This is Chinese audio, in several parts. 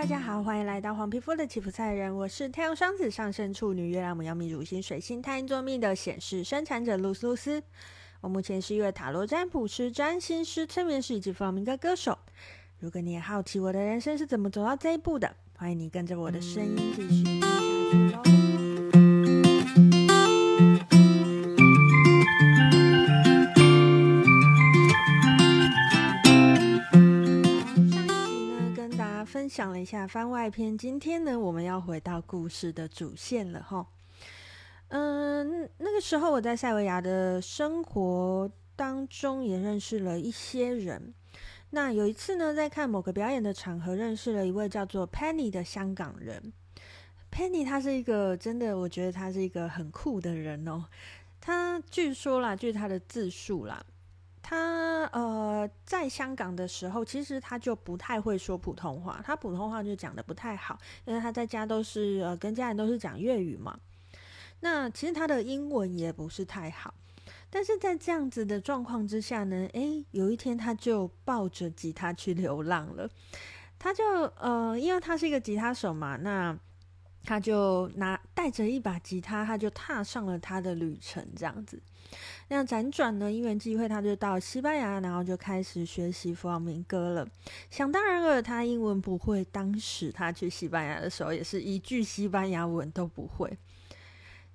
大家好，欢迎来到黄皮肤的吉普赛人，我是太阳双子上升处女月亮母羊命、主星水星太阴座命的显示生产者露丝露丝。我目前是一位塔罗占卜师、占星师、催眠师以及弗朗明哥歌手。如果你也好奇我的人生是怎么走到这一步的，欢迎你跟着我的声音继续讲了一下番外篇，今天呢，我们要回到故事的主线了哈。嗯，那个时候我在塞维亚的生活当中也认识了一些人。那有一次呢，在看某个表演的场合，认识了一位叫做 Penny 的香港人。Penny 他是一个真的，我觉得他是一个很酷的人哦。他据说啦，据他的自述啦。他呃，在香港的时候，其实他就不太会说普通话，他普通话就讲得不太好，因为他在家都是呃跟家人都是讲粤语嘛。那其实他的英文也不是太好，但是在这样子的状况之下呢，诶，有一天他就抱着吉他去流浪了。他就呃，因为他是一个吉他手嘛，那他就拿带着一把吉他，他就踏上了他的旅程，这样子。那辗转呢，因缘际会，他就到西班牙，然后就开始学习弗朗明哥了。想当然了，他英文不会，当时他去西班牙的时候，也是一句西班牙文都不会。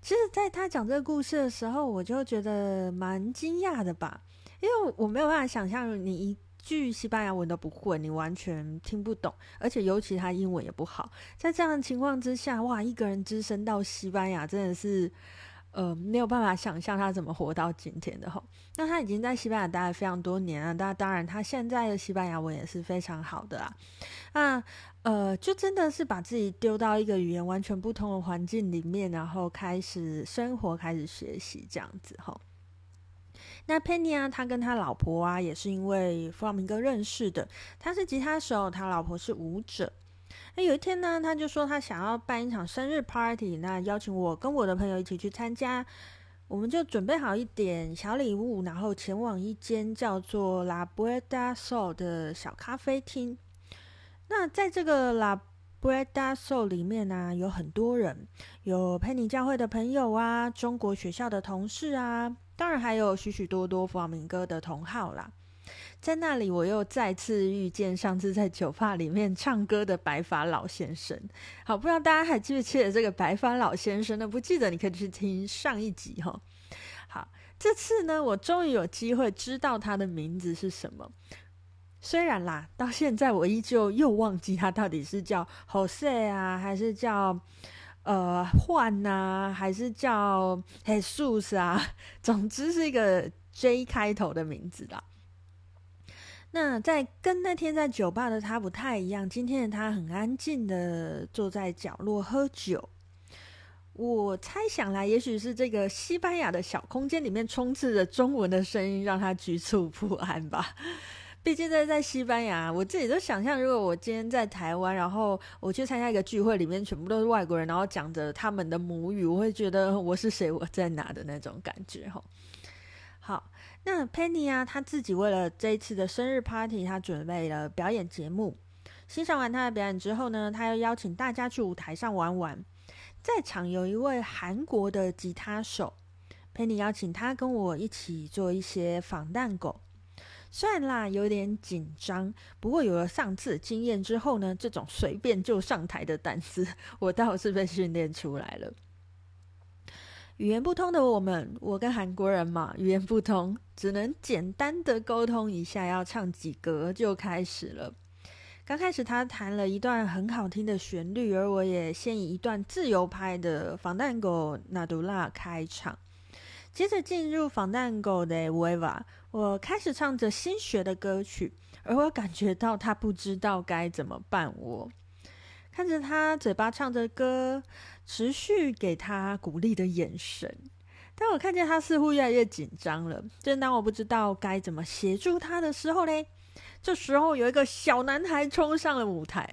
其实，在他讲这个故事的时候，我就觉得蛮惊讶的吧，因为我没有办法想象你一句西班牙文都不会，你完全听不懂，而且尤其他英文也不好。在这样的情况之下，哇，一个人只身到西班牙，真的是。呃，没有办法想象他怎么活到今天的吼。那他已经在西班牙待了非常多年了，那当然他现在的西班牙文也是非常好的啊。那呃，就真的是把自己丢到一个语言完全不同的环境里面，然后开始生活，开始学习这样子吼。那 Penny 啊，他跟他老婆啊，也是因为弗朗明哥认识的。他是吉他手，他老婆是舞者。那有一天呢，他就说他想要办一场生日 party，那邀请我跟我的朋友一起去参加。我们就准备好一点小礼物，然后前往一间叫做 La Puerta Sol 的小咖啡厅。那在这个 La Puerta Sol 里面呢、有很多人，有佩妮教会的朋友啊，中国学校的同事啊，当然还有许许多多弗朗明哥的同好啦。在那里，我又再次遇见上次在酒吧里面唱歌的白发老先生。好，不知道大家还记不记得这个白发老先生呢？不记得，你可以去听上一集哈。好，这次呢，我终于有机会知道他的名字是什么。虽然啦，到现在我依旧又忘记他到底是叫 Jose 啊，还是叫呃 Juan 啊，还是叫 Jesus 啊？总之是一个 J 开头的名字啦。那在跟那天在酒吧的他不太一样，今天的他很安静的坐在角落喝酒。我猜想来，也许是这个西班牙的小空间里面充斥着中文的声音，让他局促不安吧。毕竟在在西班牙，我自己都想象，如果我今天在台湾，然后我去参加一个聚会，里面全部都是外国人，然后讲着他们的母语，我会觉得我是谁，我在哪的那种感觉哈。好。那 Penny 啊，他自己为了这一次的生日 party，他准备了表演节目。欣赏完他的表演之后呢，他又邀请大家去舞台上玩玩。在场有一位韩国的吉他手，Penny 邀请他跟我一起做一些防弹狗。虽然啦有点紧张，不过有了上次经验之后呢，这种随便就上台的胆子，我倒是被训练出来了。语言不通的我们，我跟韩国人嘛，语言不通，只能简单的沟通一下，要唱几格就开始了。刚开始他弹了一段很好听的旋律，而我也先以一段自由拍的《Fandango Natural》开场，接着进入《Fandango de Huelva》，我开始唱着新学的歌曲，而我感觉到他不知道该怎么办我。看着他嘴巴唱着歌，持续给他鼓励的眼神，但我看见他似乎越来越紧张了。正当我不知道该怎么协助他的时候嘞，这时候有一个小男孩冲上了舞台，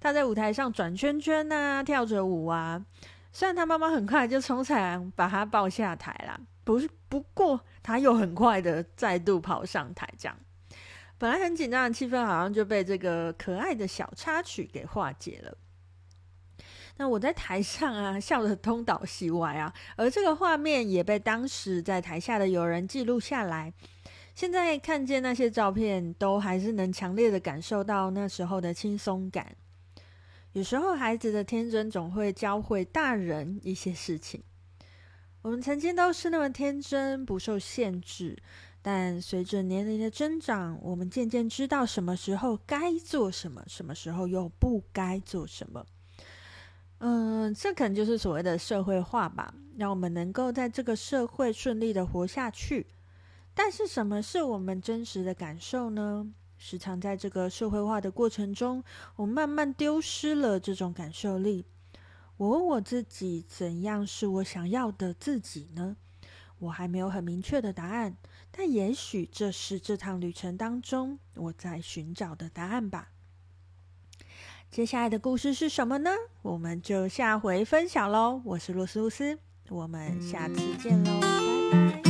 他在舞台上转圈圈啊，跳着舞啊。虽然他妈妈很快就冲上来把他抱下台了，不是，不过他又很快的再度跑上台，这样。本来很紧张的气氛，好像就被这个可爱的小插曲给化解了。那我在台上啊，笑得东倒西歪啊，而这个画面也被当时在台下的友人记录下来。现在看见那些照片，都还是能强烈的感受到那时候的轻松感。有时候，孩子的天真总会教会大人一些事情。我们曾经都是那么天真，不受限制。但随着年龄的增长，我们渐渐知道什么时候该做什么，什么时候又不该做什么。嗯，这可能就是所谓的社会化吧，让我们能够在这个社会顺利的活下去。但是，什么是我们真实的感受呢？时常在这个社会化的过程中，我慢慢丢失了这种感受力。我问我自己，怎样是我想要的自己呢？我还没有很明确的答案，但也许这是这趟旅程当中我在寻找的答案吧。接下来的故事是什么呢？我们就下回分享喽。我是露丝露丝，我们下次见喽。拜拜